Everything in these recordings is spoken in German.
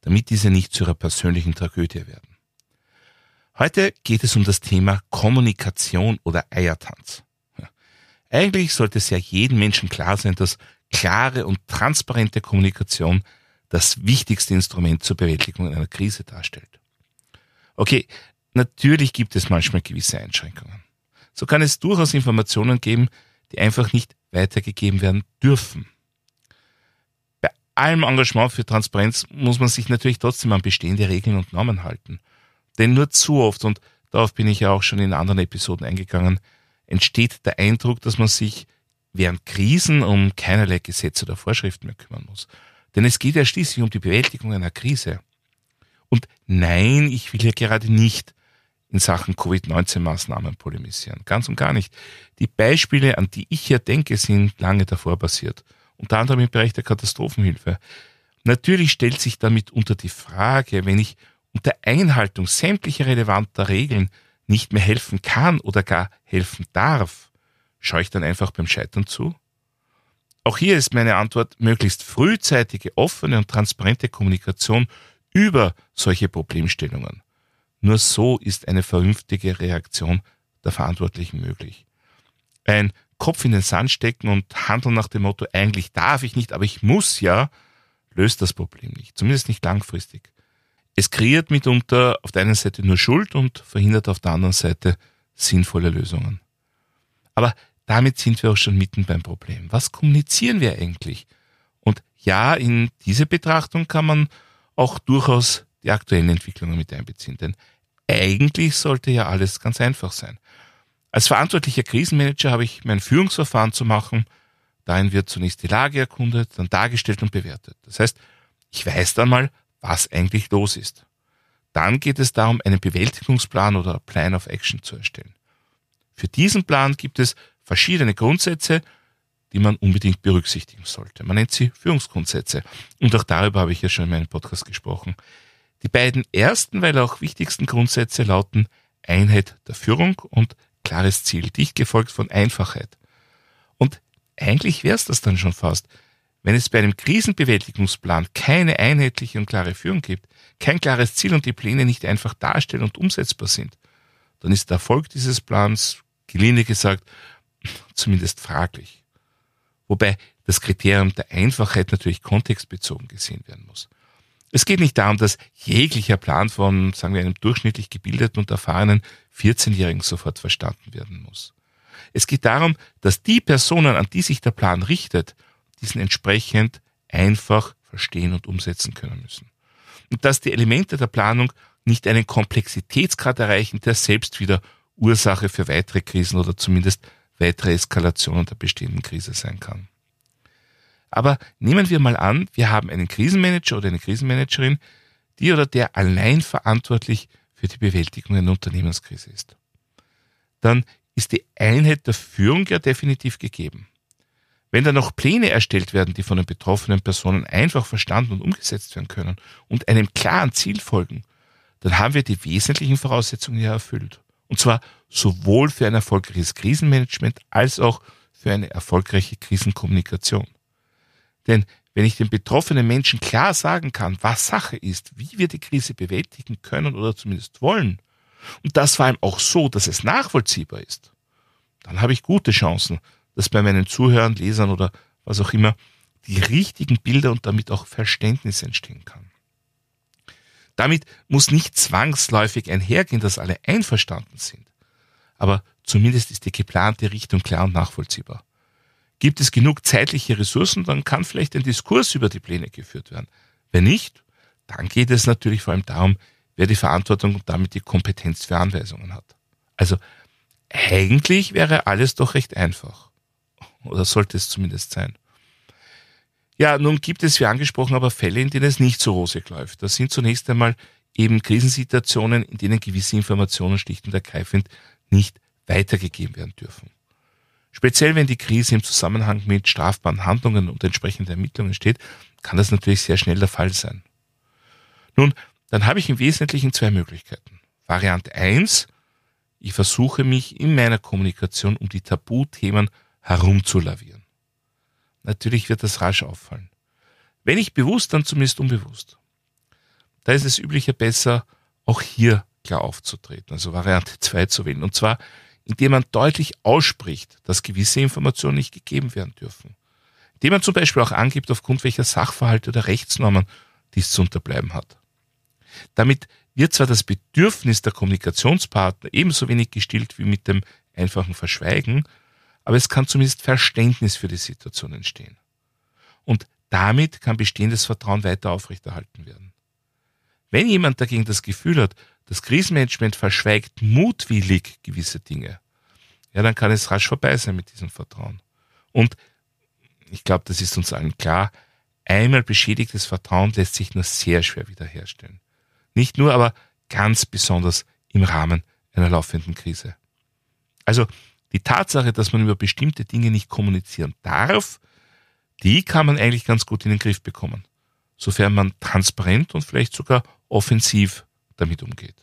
damit diese nicht zu ihrer persönlichen Tragödie werden. Heute geht es um das Thema Kommunikation oder Eiertanz. Eigentlich sollte es ja jedem Menschen klar sein, dass klare und transparente Kommunikation das wichtigste Instrument zur Bewältigung einer Krise darstellt. Okay, natürlich gibt es manchmal gewisse Einschränkungen. So kann es durchaus Informationen geben, die einfach nicht weitergegeben werden dürfen. Allem Engagement für Transparenz muss man sich natürlich trotzdem an bestehende Regeln und Normen halten. Denn nur zu oft, und darauf bin ich ja auch schon in anderen Episoden eingegangen, entsteht der Eindruck, dass man sich während Krisen um keinerlei Gesetze oder Vorschriften mehr kümmern muss. Denn es geht ja schließlich um die Bewältigung einer Krise. Und nein, ich will hier gerade nicht in Sachen Covid-19-Maßnahmen polemisieren. Ganz und gar nicht. Die Beispiele, an die ich hier denke, sind lange davor basiert. Unter anderem im Bereich der Katastrophenhilfe. Natürlich stellt sich damit unter die Frage, wenn ich unter Einhaltung sämtlicher relevanter Regeln nicht mehr helfen kann oder gar helfen darf, schaue ich dann einfach beim Scheitern zu? Auch hier ist meine Antwort möglichst frühzeitige, offene und transparente Kommunikation über solche Problemstellungen. Nur so ist eine vernünftige Reaktion der Verantwortlichen möglich. Ein Kopf in den Sand stecken und handeln nach dem Motto, eigentlich darf ich nicht, aber ich muss ja, löst das Problem nicht, zumindest nicht langfristig. Es kreiert mitunter auf der einen Seite nur Schuld und verhindert auf der anderen Seite sinnvolle Lösungen. Aber damit sind wir auch schon mitten beim Problem. Was kommunizieren wir eigentlich? Und ja, in diese Betrachtung kann man auch durchaus die aktuellen Entwicklungen mit einbeziehen. Denn eigentlich sollte ja alles ganz einfach sein. Als verantwortlicher Krisenmanager habe ich mein Führungsverfahren zu machen. Darin wird zunächst die Lage erkundet, dann dargestellt und bewertet. Das heißt, ich weiß dann mal, was eigentlich los ist. Dann geht es darum, einen Bewältigungsplan oder Plan of Action zu erstellen. Für diesen Plan gibt es verschiedene Grundsätze, die man unbedingt berücksichtigen sollte. Man nennt sie Führungsgrundsätze. Und auch darüber habe ich ja schon in meinem Podcast gesprochen. Die beiden ersten, weil auch wichtigsten Grundsätze lauten Einheit der Führung und klares Ziel, dicht gefolgt von Einfachheit. Und eigentlich wäre es das dann schon fast. Wenn es bei einem Krisenbewältigungsplan keine einheitliche und klare Führung gibt, kein klares Ziel und die Pläne nicht einfach darstellen und umsetzbar sind, dann ist der Erfolg dieses Plans, gelinde gesagt, zumindest fraglich. Wobei das Kriterium der Einfachheit natürlich kontextbezogen gesehen werden muss. Es geht nicht darum, dass jeglicher Plan von, sagen wir, einem durchschnittlich gebildeten und erfahrenen 14-Jährigen sofort verstanden werden muss. Es geht darum, dass die Personen, an die sich der Plan richtet, diesen entsprechend einfach verstehen und umsetzen können müssen. Und dass die Elemente der Planung nicht einen Komplexitätsgrad erreichen, der selbst wieder Ursache für weitere Krisen oder zumindest weitere Eskalationen der bestehenden Krise sein kann. Aber nehmen wir mal an, wir haben einen Krisenmanager oder eine Krisenmanagerin, die oder der allein verantwortlich für die Bewältigung einer Unternehmenskrise ist. Dann ist die Einheit der Führung ja definitiv gegeben. Wenn dann noch Pläne erstellt werden, die von den betroffenen Personen einfach verstanden und umgesetzt werden können und einem klaren Ziel folgen, dann haben wir die wesentlichen Voraussetzungen ja erfüllt. Und zwar sowohl für ein erfolgreiches Krisenmanagement als auch für eine erfolgreiche Krisenkommunikation. Denn wenn ich den betroffenen Menschen klar sagen kann, was Sache ist, wie wir die Krise bewältigen können oder zumindest wollen, und das vor allem auch so, dass es nachvollziehbar ist, dann habe ich gute Chancen, dass bei meinen Zuhörern, Lesern oder was auch immer die richtigen Bilder und damit auch Verständnis entstehen kann. Damit muss nicht zwangsläufig einhergehen, dass alle einverstanden sind. Aber zumindest ist die geplante Richtung klar und nachvollziehbar. Gibt es genug zeitliche Ressourcen, dann kann vielleicht ein Diskurs über die Pläne geführt werden. Wenn nicht, dann geht es natürlich vor allem darum, wer die Verantwortung und damit die Kompetenz für Anweisungen hat. Also eigentlich wäre alles doch recht einfach oder sollte es zumindest sein. Ja, nun gibt es, wie angesprochen, aber Fälle, in denen es nicht so rosig läuft. Das sind zunächst einmal eben Krisensituationen, in denen gewisse Informationen schlicht und ergreifend nicht weitergegeben werden dürfen. Speziell wenn die Krise im Zusammenhang mit strafbaren Handlungen und entsprechenden Ermittlungen steht, kann das natürlich sehr schnell der Fall sein. Nun, dann habe ich im Wesentlichen zwei Möglichkeiten. Variante eins: ich versuche mich in meiner Kommunikation um die Tabuthemen herumzulavieren. Natürlich wird das rasch auffallen. Wenn nicht bewusst, dann zumindest unbewusst. Da ist es üblicher besser, auch hier klar aufzutreten, also Variante 2 zu wählen. Und zwar, indem man deutlich ausspricht, dass gewisse Informationen nicht gegeben werden dürfen. Indem man zum Beispiel auch angibt, aufgrund welcher Sachverhalte oder Rechtsnormen dies zu unterbleiben hat. Damit wird zwar das Bedürfnis der Kommunikationspartner ebenso wenig gestillt wie mit dem einfachen Verschweigen, aber es kann zumindest Verständnis für die Situation entstehen. Und damit kann bestehendes Vertrauen weiter aufrechterhalten werden. Wenn jemand dagegen das Gefühl hat, das Krisenmanagement verschweigt mutwillig gewisse Dinge, ja, dann kann es rasch vorbei sein mit diesem Vertrauen. Und ich glaube, das ist uns allen klar, einmal beschädigtes Vertrauen lässt sich nur sehr schwer wiederherstellen. Nicht nur, aber ganz besonders im Rahmen einer laufenden Krise. Also die Tatsache, dass man über bestimmte Dinge nicht kommunizieren darf, die kann man eigentlich ganz gut in den Griff bekommen, sofern man transparent und vielleicht sogar offensiv damit umgeht.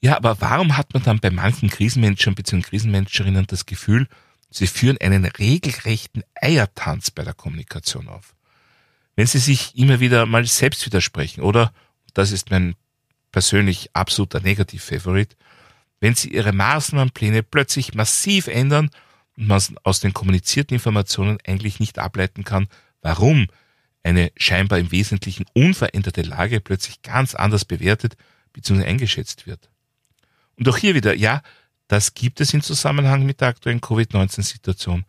Ja, aber warum hat man dann bei manchen Krisenmanagern bzw. Krisenmanagerinnen das Gefühl, sie führen einen regelrechten Eiertanz bei der Kommunikation auf? Wenn sie sich immer wieder mal selbst widersprechen oder, das ist mein persönlich absoluter Negativ-Favorit, wenn sie ihre Maßnahmenpläne plötzlich massiv ändern und man aus den kommunizierten Informationen eigentlich nicht ableiten kann, warum eine scheinbar im Wesentlichen unveränderte Lage plötzlich ganz anders bewertet bzw. eingeschätzt wird. Und auch hier wieder, ja, das gibt es in Zusammenhang mit der aktuellen Covid-19-Situation,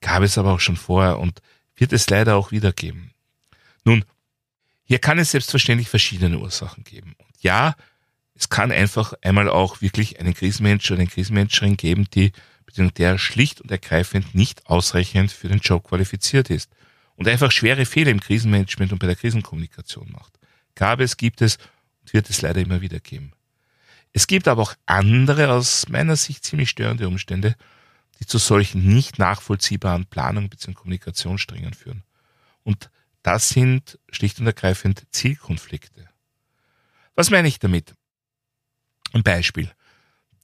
gab es aber auch schon vorher und wird es leider auch wieder geben. Nun, hier kann es selbstverständlich verschiedene Ursachen geben. Und ja, es kann einfach einmal auch wirklich einen Krisenmanager oder eine Krisenmanagerin geben, die bzw. der schlicht und ergreifend nicht ausreichend für den Job qualifiziert ist und einfach schwere Fehler im Krisenmanagement und bei der Krisenkommunikation macht. Gab es, gibt es und wird es leider immer wieder geben. Es gibt aber auch andere aus meiner Sicht ziemlich störende Umstände, die zu solchen nicht nachvollziehbaren Planungen bzw. Kommunikationssträngen führen. Und das sind schlicht und ergreifend Zielkonflikte. Was meine ich damit? Ein Beispiel.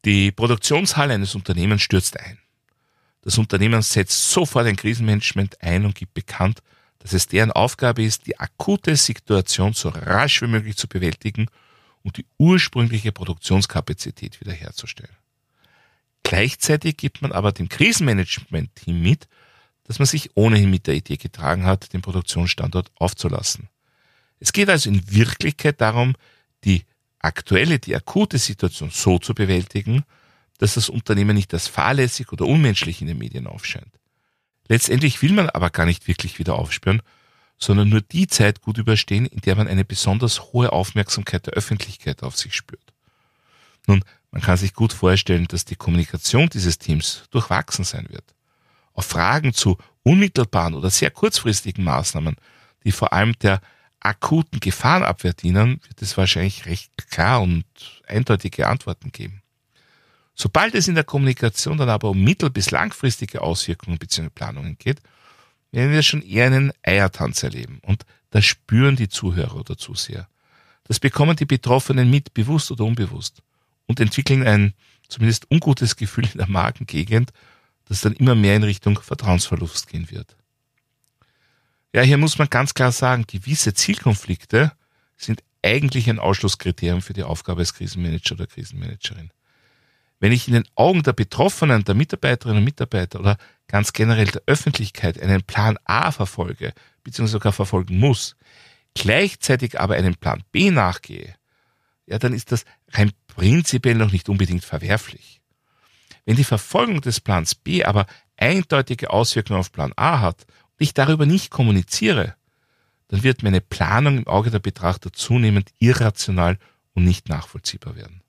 Die Produktionshalle eines Unternehmens stürzt ein. Das Unternehmen setzt sofort ein Krisenmanagement ein und gibt bekannt, dass es deren Aufgabe ist, die akute Situation so rasch wie möglich zu bewältigen und die ursprüngliche Produktionskapazität wiederherzustellen. Gleichzeitig gibt man aber dem Krisenmanagement-Team mit, dass man sich ohnehin mit der Idee getragen hat, den Produktionsstandort aufzulassen. Es geht also in Wirklichkeit darum, die aktuelle, die akute Situation so zu bewältigen, dass das Unternehmen nicht als fahrlässig oder unmenschlich in den Medien aufscheint. Letztendlich will man aber gar nicht wirklich wieder aufspüren, sondern nur die Zeit gut überstehen, in der man eine besonders hohe Aufmerksamkeit der Öffentlichkeit auf sich spürt. Nun, man kann sich gut vorstellen, dass die Kommunikation dieses Teams durchwachsen sein wird. Auf Fragen zu unmittelbaren oder sehr kurzfristigen Maßnahmen, die vor allem der akuten Gefahrenabwehr dienen, wird es wahrscheinlich recht klar und eindeutige Antworten geben. Sobald es in der Kommunikation dann aber um mittel- bis langfristige Auswirkungen bzw. Planungen geht, werden wir schon eher einen Eiertanz erleben. Und das spüren die Zuhörer oder Zuseher. Das bekommen die Betroffenen mit, bewusst oder unbewusst, und entwickeln ein zumindest ungutes Gefühl in der Magengegend, das dann immer mehr in Richtung Vertrauensverlust gehen wird. Ja, hier muss man ganz klar sagen, gewisse Zielkonflikte sind eigentlich ein Ausschlusskriterium für die Aufgabe als Krisenmanager oder Krisenmanagerin. Wenn ich in den Augen der Betroffenen, der Mitarbeiterinnen und Mitarbeiter oder ganz generell der Öffentlichkeit einen Plan A verfolge, beziehungsweise sogar verfolgen muss, gleichzeitig aber einen Plan B nachgehe, ja, dann ist das rein prinzipiell noch nicht unbedingt verwerflich. Wenn die Verfolgung des Plans B aber eindeutige Auswirkungen auf Plan A hat und ich darüber nicht kommuniziere, dann wird meine Planung im Auge der Betrachter zunehmend irrational und nicht nachvollziehbar werden.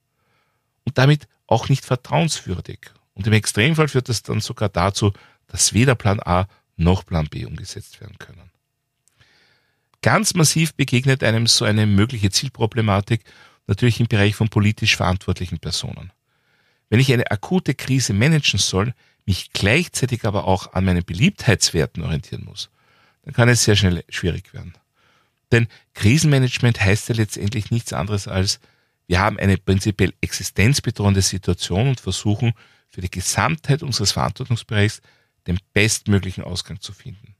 Und damit auch nicht vertrauenswürdig. Und im Extremfall führt das dann sogar dazu, dass weder Plan A noch Plan B umgesetzt werden können. Ganz massiv begegnet einem so eine mögliche Zielproblematik natürlich im Bereich von politisch verantwortlichen Personen. Wenn ich eine akute Krise managen soll, mich gleichzeitig aber auch an meinen Beliebtheitswerten orientieren muss, dann kann es sehr schnell schwierig werden. Denn Krisenmanagement heißt ja letztendlich nichts anderes als, wir haben eine prinzipiell existenzbedrohende Situation und versuchen für die Gesamtheit unseres Verantwortungsbereichs den bestmöglichen Ausgang zu finden.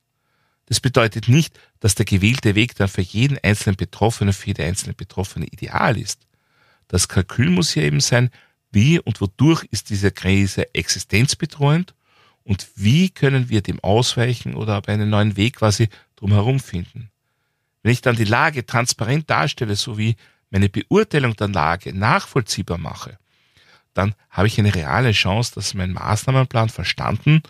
Das bedeutet nicht, dass der gewählte Weg dann für jeden einzelnen Betroffenen, für jede einzelne Betroffene ideal ist. Das Kalkül muss hier eben sein, wie und wodurch ist diese Krise existenzbedrohend und wie können wir dem ausweichen oder aber einen neuen Weg quasi drumherum finden. Wenn ich dann die Lage transparent darstelle, sowie meine Beurteilung der Lage nachvollziehbar mache, dann habe ich eine reale Chance, dass mein Maßnahmenplan verstanden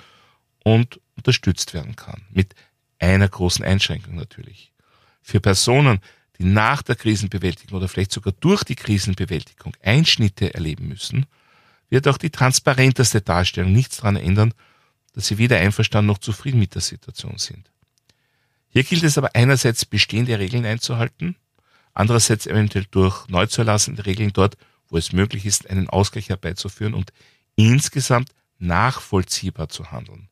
und unterstützt werden kann. Mit einer großen Einschränkung natürlich. Für Personen, die nach der Krisenbewältigung oder vielleicht sogar durch die Krisenbewältigung Einschnitte erleben müssen, wird auch die transparenteste Darstellung nichts daran ändern, dass sie weder einverstanden noch zufrieden mit der Situation sind. Hier gilt es aber einerseits bestehende Regeln einzuhalten, andererseits eventuell durch neu zu erlassene Regeln dort, wo es möglich ist, einen Ausgleich herbeizuführen und insgesamt nachvollziehbar zu handeln.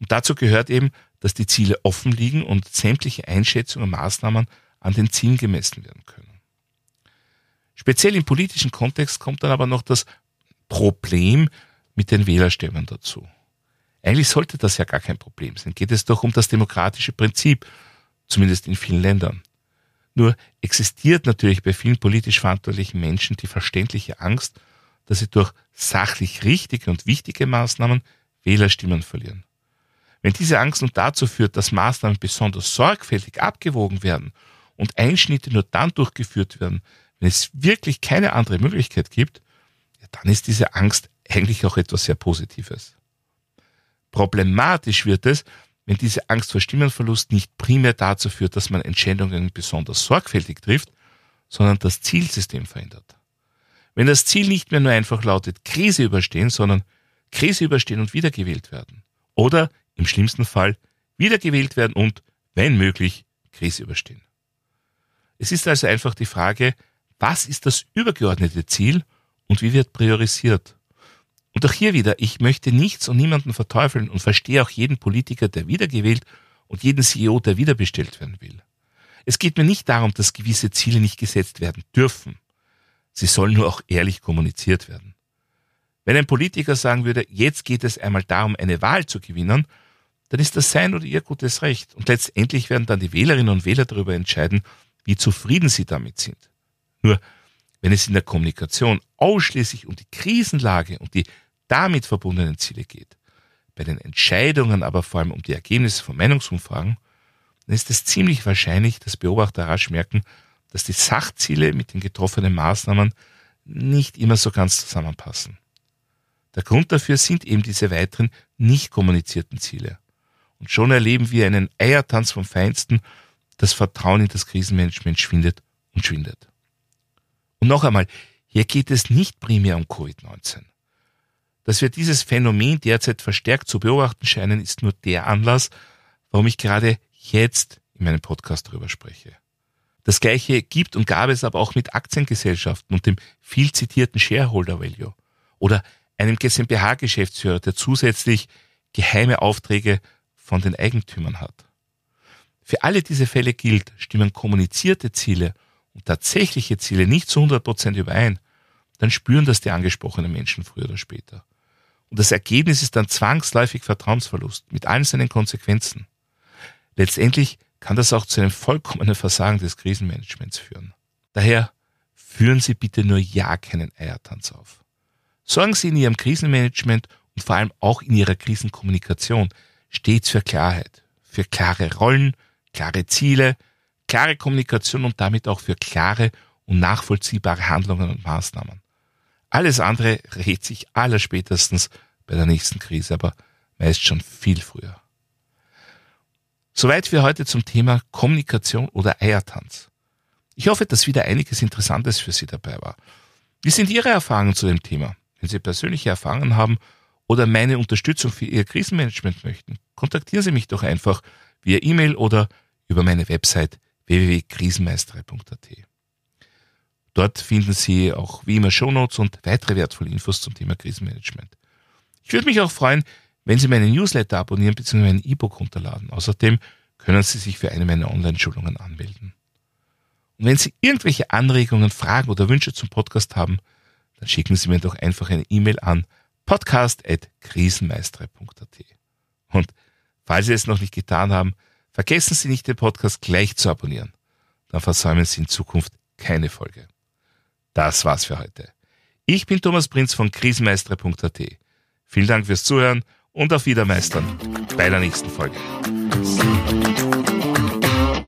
Und dazu gehört eben, dass die Ziele offen liegen und sämtliche Einschätzungen und Maßnahmen an den Zielen gemessen werden können. Speziell im politischen Kontext kommt dann aber noch das Problem mit den Wählerstimmen dazu. Eigentlich sollte das ja gar kein Problem sein. Geht es doch um das demokratische Prinzip, zumindest in vielen Ländern. Nur existiert natürlich bei vielen politisch verantwortlichen Menschen die verständliche Angst, dass sie durch sachlich richtige und wichtige Maßnahmen Wählerstimmen verlieren. Wenn diese Angst nun dazu führt, dass Maßnahmen besonders sorgfältig abgewogen werden und Einschnitte nur dann durchgeführt werden, wenn es wirklich keine andere Möglichkeit gibt, ja, dann ist diese Angst eigentlich auch etwas sehr Positives. Problematisch wird es, wenn diese Angst vor Stimmenverlust nicht primär dazu führt, dass man Entscheidungen besonders sorgfältig trifft, sondern das Zielsystem verändert. Wenn das Ziel nicht mehr nur einfach lautet Krise überstehen, sondern Krise überstehen und wiedergewählt werden. Oder im schlimmsten Fall wiedergewählt werden und, wenn möglich, Krise überstehen. Es ist also einfach die Frage, was ist das übergeordnete Ziel und wie wird priorisiert? Und auch hier wieder, ich möchte nichts und niemanden verteufeln und verstehe auch jeden Politiker, der wiedergewählt und jeden CEO, der wiederbestellt werden will. Es geht mir nicht darum, dass gewisse Ziele nicht gesetzt werden dürfen. Sie sollen nur auch ehrlich kommuniziert werden. Wenn ein Politiker sagen würde, jetzt geht es einmal darum, eine Wahl zu gewinnen, dann ist das sein oder ihr gutes Recht. Und letztendlich werden dann die Wählerinnen und Wähler darüber entscheiden, wie zufrieden sie damit sind. Nur, wenn es in der Kommunikation ausschließlich um die Krisenlage und die damit verbundenen Ziele geht, bei den Entscheidungen aber vor allem um die Ergebnisse von Meinungsumfragen, dann ist es ziemlich wahrscheinlich, dass Beobachter rasch merken, dass die Sachziele mit den getroffenen Maßnahmen nicht immer so ganz zusammenpassen. Der Grund dafür sind eben diese weiteren nicht kommunizierten Ziele. Und schon erleben wir einen Eiertanz vom Feinsten, das Vertrauen in das Krisenmanagement schwindet und schwindet. Und noch einmal, hier geht es nicht primär um Covid-19. Dass wir dieses Phänomen derzeit verstärkt zu beobachten scheinen, ist nur der Anlass, warum ich gerade jetzt in meinem Podcast darüber spreche. Das gleiche gibt und gab es aber auch mit Aktiengesellschaften und dem viel zitierten Shareholder Value oder einem GmbH-Geschäftsführer, der zusätzlich geheime Aufträge von den Eigentümern hat. Für alle diese Fälle gilt, stimmen kommunizierte Ziele und tatsächliche Ziele nicht zu 100 Prozent überein, dann spüren das die angesprochenen Menschen früher oder später. Und das Ergebnis ist dann zwangsläufig Vertrauensverlust mit allen seinen Konsequenzen. Letztendlich kann das auch zu einem vollkommenen Versagen des Krisenmanagements führen. Daher führen Sie bitte nur ja keinen Eiertanz auf. Sorgen Sie in Ihrem Krisenmanagement und vor allem auch in Ihrer Krisenkommunikation stets für Klarheit, für klare Rollen, klare Ziele, klare Kommunikation und damit auch für klare und nachvollziehbare Handlungen und Maßnahmen. Alles andere rät sich allerspätestens bei der nächsten Krise, aber meist schon viel früher. Soweit für heute zum Thema Kommunikation oder Eiertanz. Ich hoffe, dass wieder einiges Interessantes für Sie dabei war. Wie sind Ihre Erfahrungen zu dem Thema? Wenn Sie persönliche Erfahrungen haben oder meine Unterstützung für Ihr Krisenmanagement möchten, kontaktieren Sie mich doch einfach via E-Mail oder über meine Website www.krisenmeisterei.at. Dort finden Sie auch wie immer Shownotes und weitere wertvolle Infos zum Thema Krisenmanagement. Ich würde mich auch freuen, wenn Sie meinen Newsletter abonnieren bzw. mein E-Book runterladen. Außerdem können Sie sich für eine meiner Online-Schulungen anmelden. Und wenn Sie irgendwelche Anregungen, Fragen oder Wünsche zum Podcast haben, dann schicken Sie mir doch einfach eine E-Mail an podcast.krisenmeistere.at. Und falls Sie es noch nicht getan haben, vergessen Sie nicht, den Podcast gleich zu abonnieren. Dann versäumen Sie in Zukunft keine Folge. Das war's für heute. Ich bin Thomas Prinz von krisenmeistere.at. Vielen Dank fürs Zuhören und auf Wiedermeistern bei der nächsten Folge.